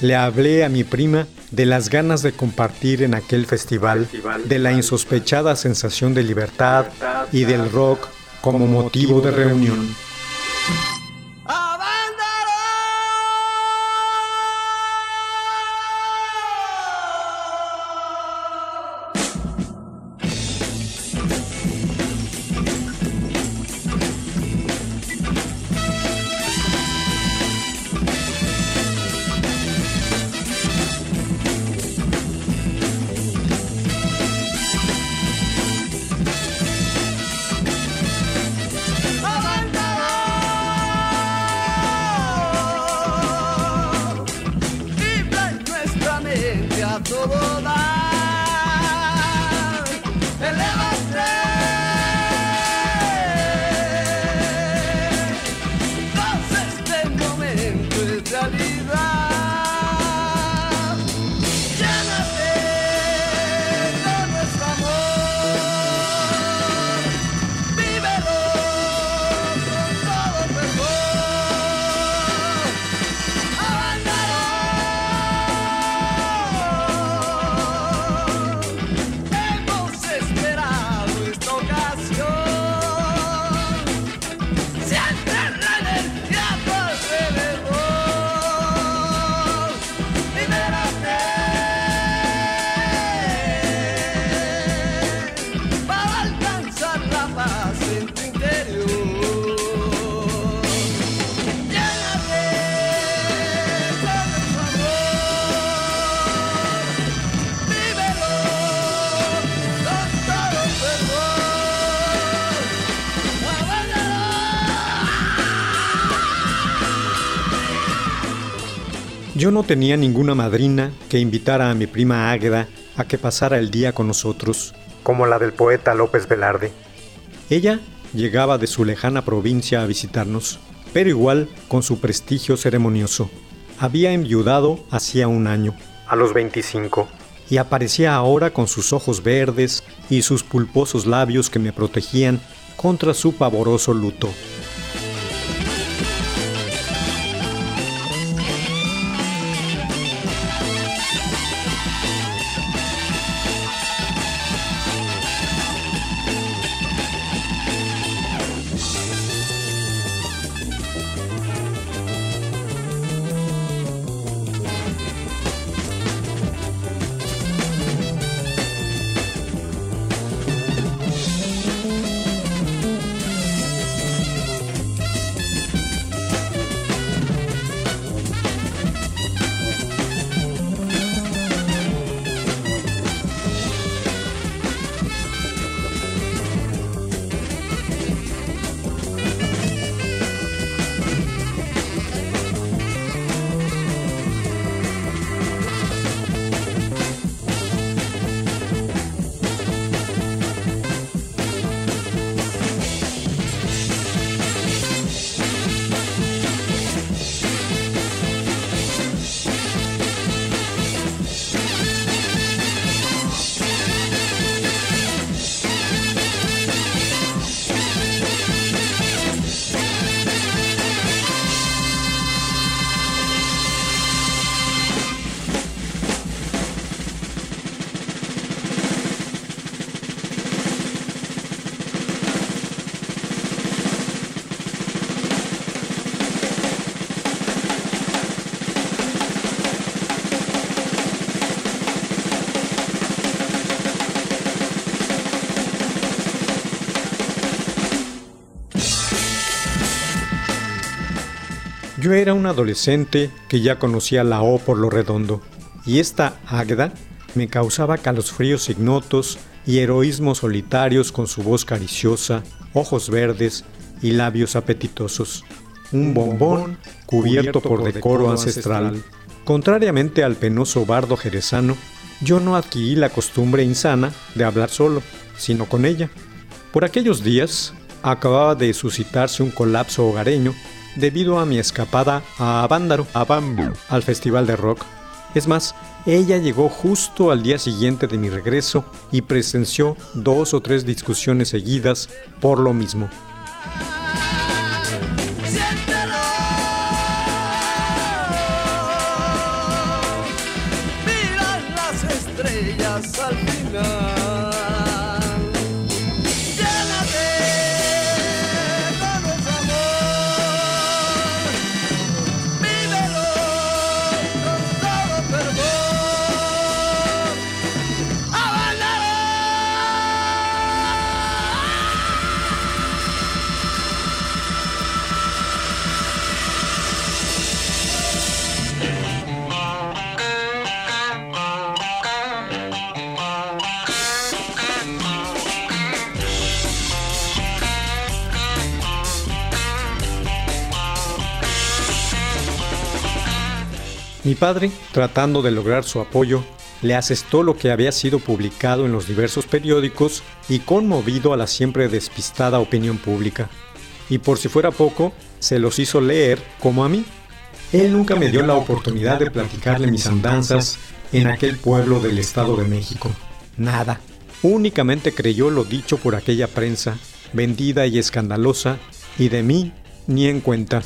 Le hablé a mi prima de las ganas de compartir en aquel festival, de la insospechada sensación de libertad y del rock como motivo de reunión. Yo no tenía ninguna madrina que invitara a mi prima Águeda a que pasara el día con nosotros, como la del poeta López Velarde. Ella llegaba de su lejana provincia a visitarnos, pero igual con su prestigio ceremonioso. Había enviudado hacía un año, a los 25, y aparecía ahora con sus ojos verdes y sus pulposos labios que me protegían contra su pavoroso luto. Yo era un adolescente que ya conocía la O por lo redondo, y esta Águeda me causaba calosfríos ignotos y heroísmos solitarios con su voz cariciosa, ojos verdes y labios apetitosos. Un bombón cubierto por decoro ancestral. Contrariamente al penoso bardo jerezano, yo no adquirí la costumbre insana de hablar solo, sino con ella. Por aquellos días acababa de suscitarse un colapso hogareño debido a mi escapada a Avándaro, al festival de rock. Es más, ella llegó justo al día siguiente de mi regreso y presenció dos o tres discusiones seguidas por lo mismo. Mi padre, tratando de lograr su apoyo, le asestó lo que había sido publicado en los diversos periódicos y conmovido a la siempre despistada opinión pública. Y por si fuera poco, se los hizo leer como a mí. Él nunca me dio la oportunidad de platicarle mis andanzas en aquel pueblo del Estado de México. Nada. Únicamente creyó lo dicho por aquella prensa, vendida y escandalosa, y de mí ni en cuenta.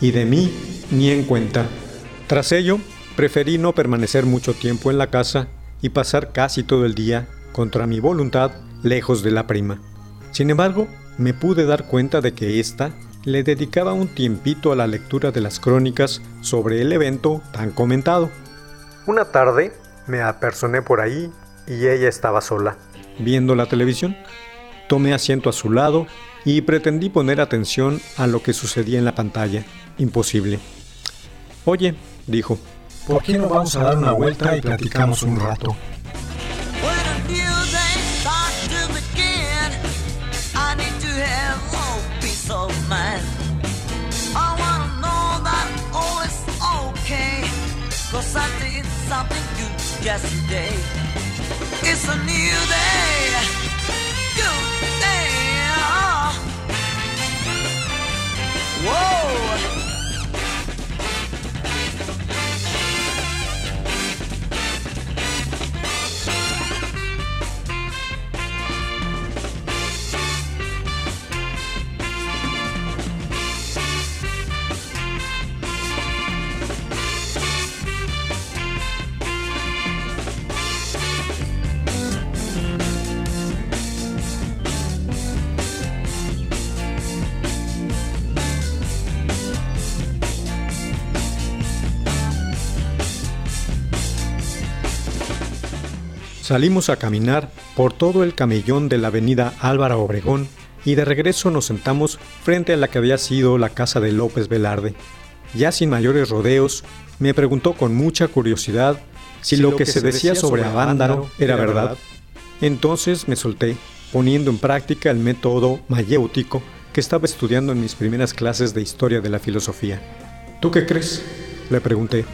Y de mí ni en cuenta. Tras ello, preferí no permanecer mucho tiempo en la casa y pasar casi todo el día, contra mi voluntad, lejos de la prima. Sin embargo, me pude dar cuenta de que ésta le dedicaba un tiempito a la lectura de las crónicas sobre el evento tan comentado. Una tarde me apersoné por ahí y ella estaba sola, viendo la televisión. Tomé asiento a su lado y pretendí poner atención a lo que sucedía en la pantalla. Imposible. Oye, dijo, ¿por qué no vamos a dar una vuelta y platicamos un rato? When a new day starts to begin, I need to have more peace of mind. I wanna know that all is okay, cause I did something good yesterday. It's a new day, Salimos a caminar por todo el camellón de la avenida Álvaro Obregón y de regreso nos sentamos frente a la que había sido la casa de López Velarde. Ya sin mayores rodeos, me preguntó con mucha curiosidad si, lo, que, se decía sobre Avándaro era verdad. Entonces me solté, poniendo en práctica el método mayéutico que estaba estudiando en mis primeras clases de historia de la filosofía. ¿Tú qué crees? Le pregunté.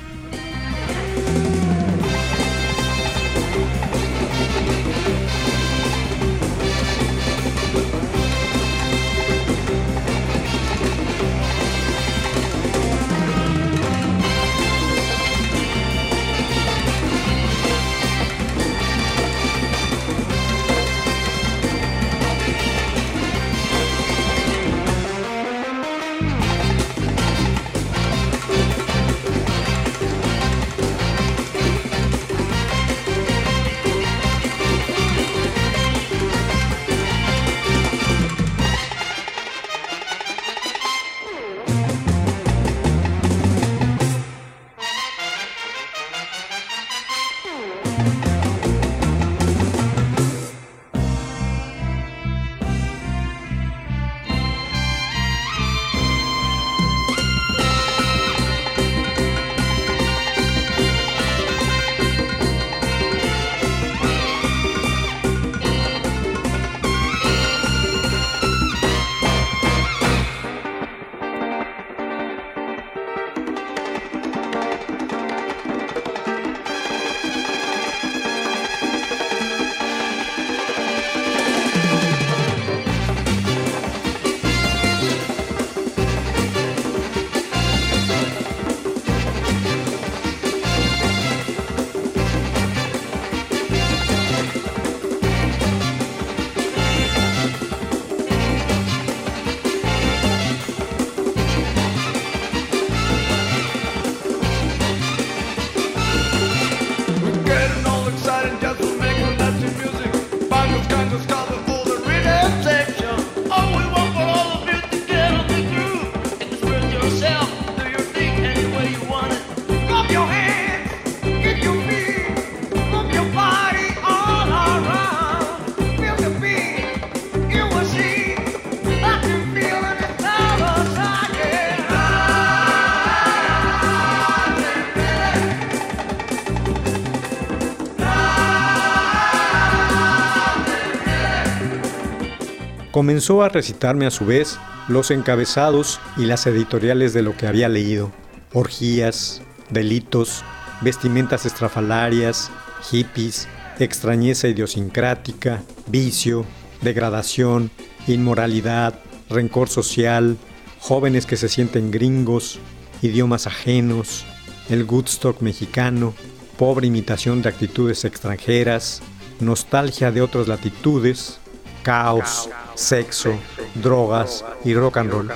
Comenzó a recitarme a su vez los encabezados y las editoriales de lo que había leído. Orgías, delitos, vestimentas estrafalarias, hippies, extrañeza idiosincrática, vicio, degradación, inmoralidad, rencor social, jóvenes que se sienten gringos, idiomas ajenos, el Woodstock mexicano, pobre imitación de actitudes extranjeras, nostalgia de otras latitudes, caos, sexo, drogas y rock and roll,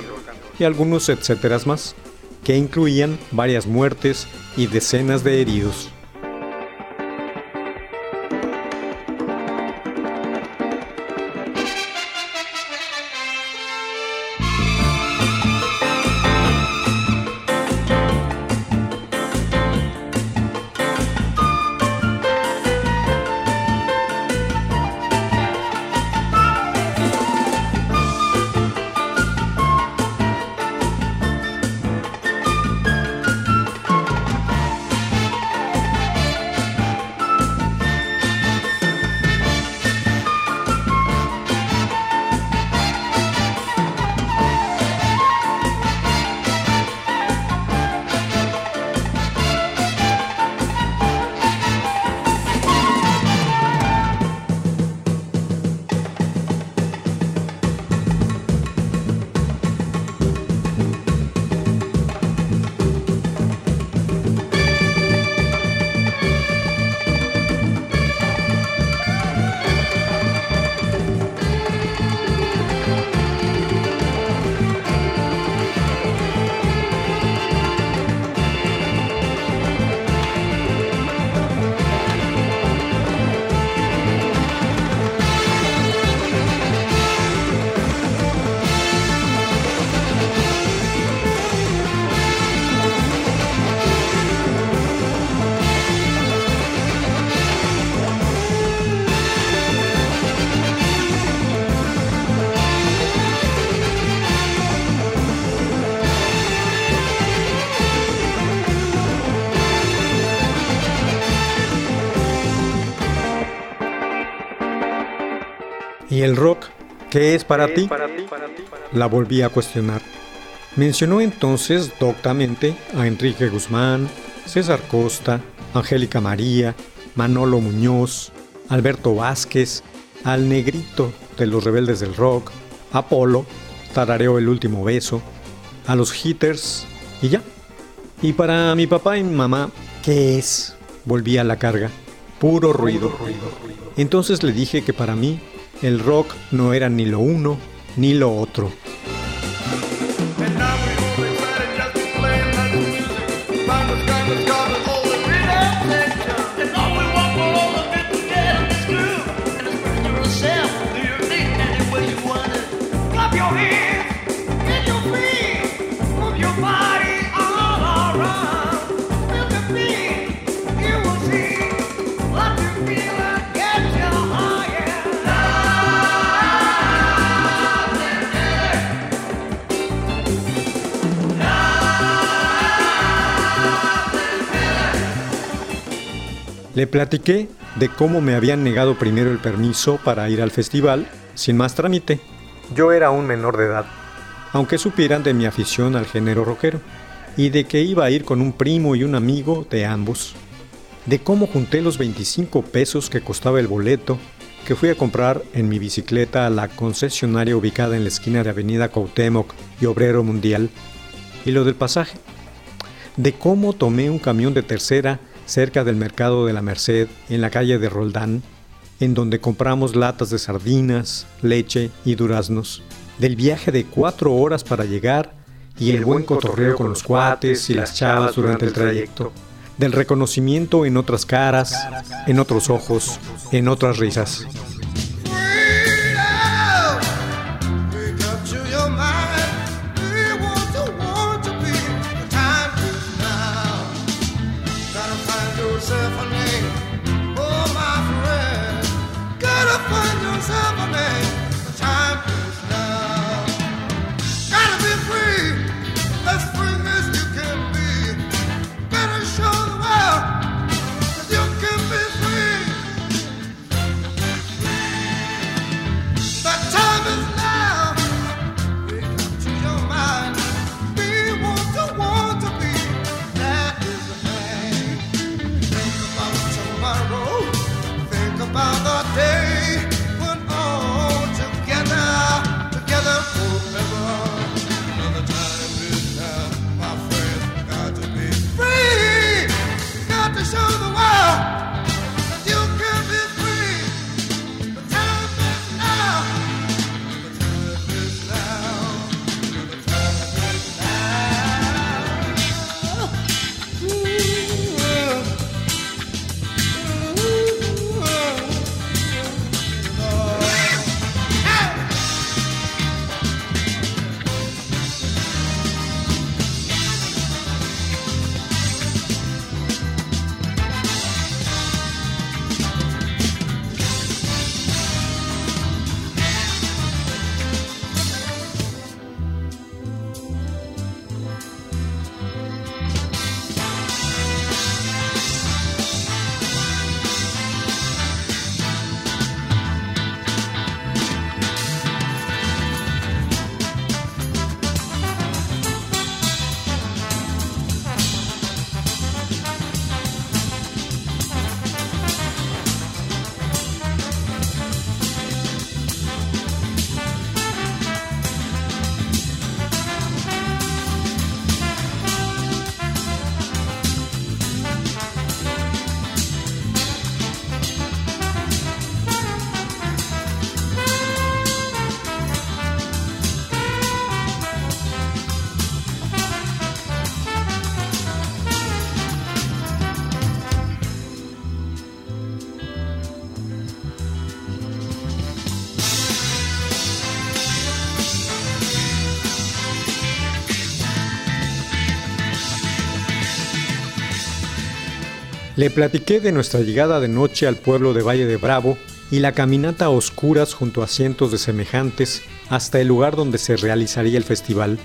y algunos etcétera más, que incluían varias muertes y decenas de heridos. ¿Y el rock? ¿Qué es para ti? La volví a cuestionar. Mencionó entonces doctamente a Enrique Guzmán, César Costa, Angélica María, Manolo Muñoz, Alberto Vázquez, al negrito de los rebeldes del rock, Apolo, tarareó el último beso, a los hitters y ya. Y para mi papá y mi mamá, ¿qué es? Volví a la carga. Puro ruido. Entonces le dije que para mí el rock no era ni lo uno ni lo otro. Le platiqué de cómo me habían negado primero el permiso para ir al festival sin más trámite. Yo era un menor de edad, aunque supieran de mi afición al género rockero, y de que iba a ir con un primo y un amigo de ambos. De cómo junté los 25 pesos que costaba el boleto que fui a comprar en mi bicicleta a la concesionaria ubicada en la esquina de Avenida Cuauhtémoc y Obrero Mundial, y lo del pasaje. De cómo tomé un camión de tercera cerca del mercado de la Merced, en la calle de Roldán, en donde compramos latas de sardinas, leche y duraznos, del viaje de cuatro horas para llegar y el buen cotorreo con los cuates y las chavas durante el trayecto, del reconocimiento en otras caras, en otros ojos, en otras risas. Le platiqué de nuestra llegada de noche al pueblo de Valle de Bravo y la caminata a oscuras junto a cientos de semejantes hasta el lugar donde se realizaría el festival,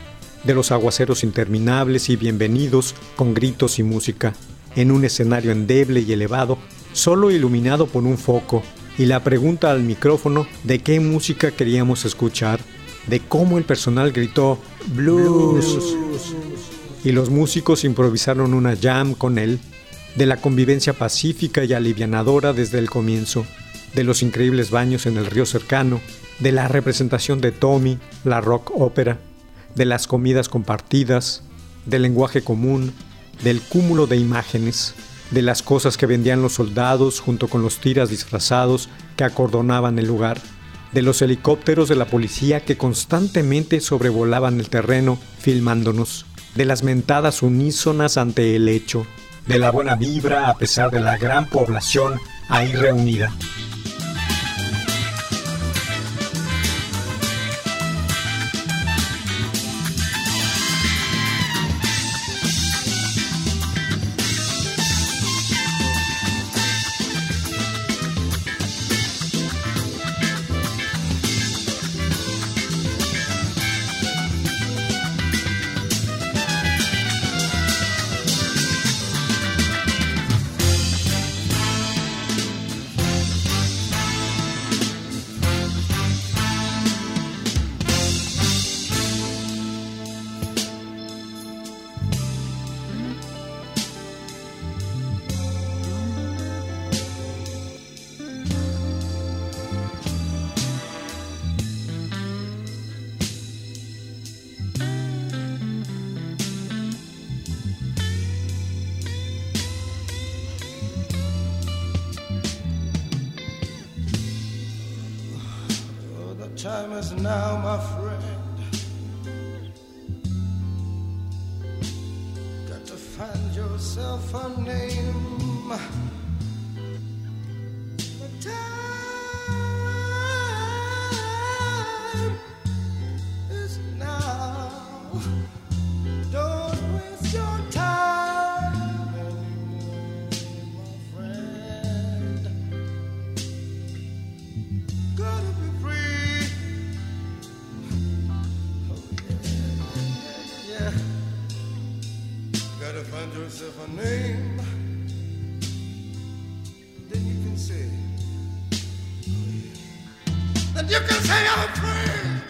de los aguaceros interminables y bienvenidos con gritos y música, en un escenario endeble y elevado, solo iluminado por un foco, y la pregunta al micrófono de qué música queríamos escuchar, de cómo el personal gritó blues y los músicos improvisaron una jam con él, de la convivencia pacífica y alivianadora desde el comienzo, de los increíbles baños en el río cercano, de la representación de Tommy, la rock ópera, de las comidas compartidas, del lenguaje común, del cúmulo de imágenes, de las cosas que vendían los soldados junto con los tiras disfrazados que acordonaban el lugar, de los helicópteros de la policía que constantemente sobrevolaban el terreno filmándonos, de las mentadas unísonas ante el hecho, de la buena vibra a pesar de la gran población ahí reunida. Time is now, my friend. Gotta find yourself a name. Then you can say, oh, yeah. Then you can say I'm free.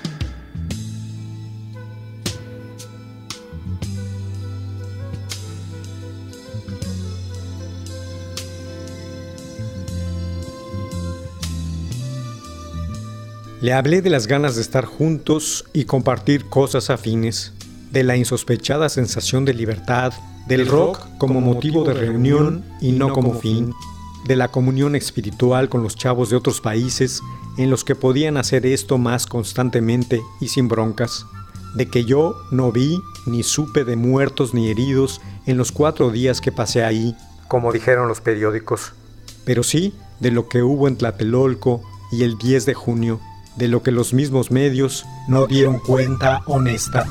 Le hablé de las ganas de estar juntos y compartir cosas afines, de la insospechada sensación de libertad, del rock como motivo de reunión y no como fin, de la comunión espiritual con los chavos de otros países en los que podían hacer esto más constantemente y sin broncas, de que yo no vi ni supe de muertos ni heridos en los cuatro días que pasé ahí, como dijeron los periódicos, pero sí de lo que hubo en Tlatelolco y el 10 de junio, de lo que los mismos medios no dieron cuenta honesta.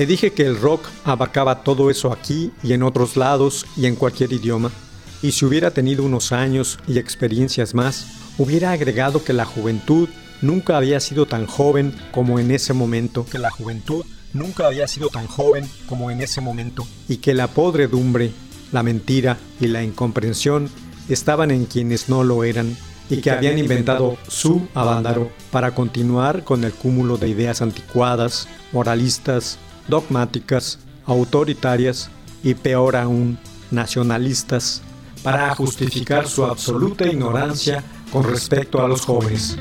Le dije que el rock abarcaba todo eso aquí y en otros lados y en cualquier idioma, y si hubiera tenido unos años y experiencias más, hubiera agregado que la juventud nunca había sido tan joven como en ese momento, que la juventud nunca había sido tan joven como en ese momento, y que la podredumbre, la mentira y la incomprensión estaban en quienes no lo eran, y que habían inventado su avándaro para continuar con el cúmulo de ideas anticuadas, moralistas, dogmáticas, autoritarias y peor aún, nacionalistas, para justificar su absoluta ignorancia con respecto a los jóvenes.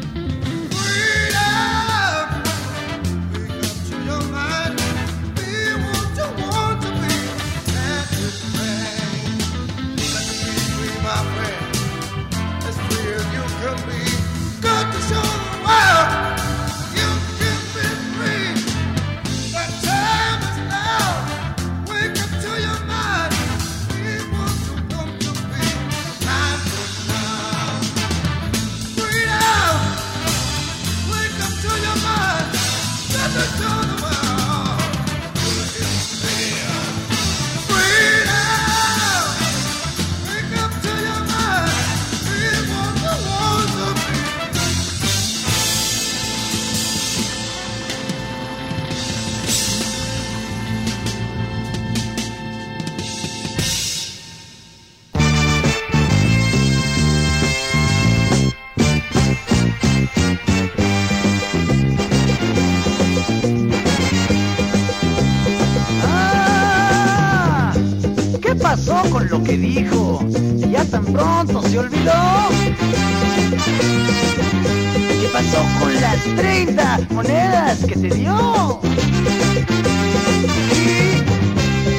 Las 30 monedas que te dio?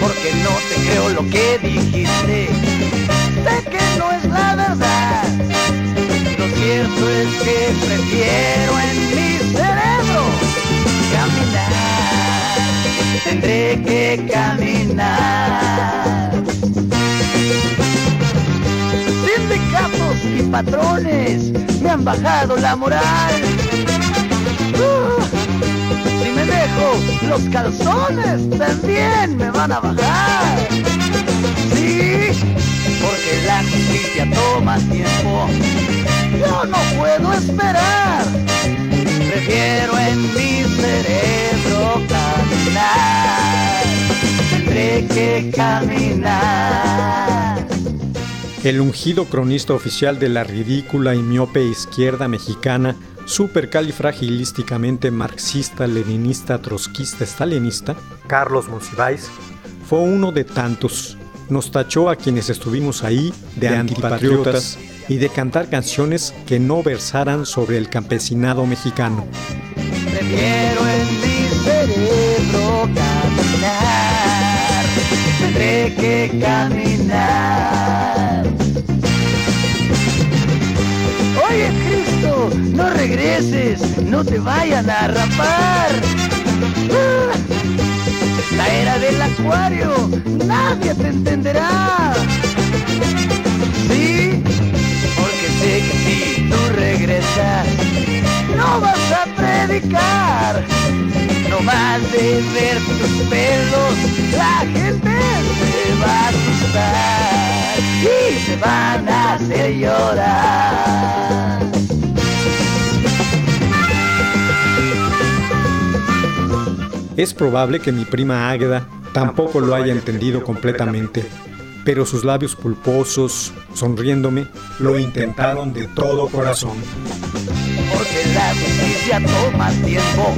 Porque no te creo lo que dijiste. Sé que no es la verdad. Lo cierto es que prefiero en mi cerebro caminar. Tendré que caminar. Sindicatos y patrones me han bajado la moral. Los calzones también me van a bajar. Sí, porque la justicia toma tiempo. Yo no puedo esperar. Prefiero en mi cerebro caminar. Tendré que caminar. El ungido cronista oficial de la ridícula y miope izquierda mexicana, supercalifragilísticamente marxista, leninista, trotskista, stalinista, Carlos Monsiváis, fue uno de tantos. Nos tachó a quienes estuvimos ahí de antipatriotas y de cantar canciones que no versaran sobre el campesinado mexicano. Prefiero en mi cerebro caminar. Tendré que caminar. Regreses, no te vayan a rapar. Ah, La era del acuario, nadie te entenderá. Sí, porque sé que si tú regresas, no vas a predicar. No vas de ver tus pelos, la gente se va a asustar y te van a hacer llorar. Es probable que mi prima Águeda tampoco lo haya entendido completamente, pero sus labios pulposos, sonriéndome, lo intentaron de todo corazón. porque la justicia toma tiempo.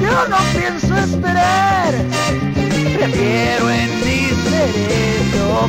Yo no pienso esperar, prefiero en mi cerebro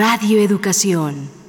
Radio Educación.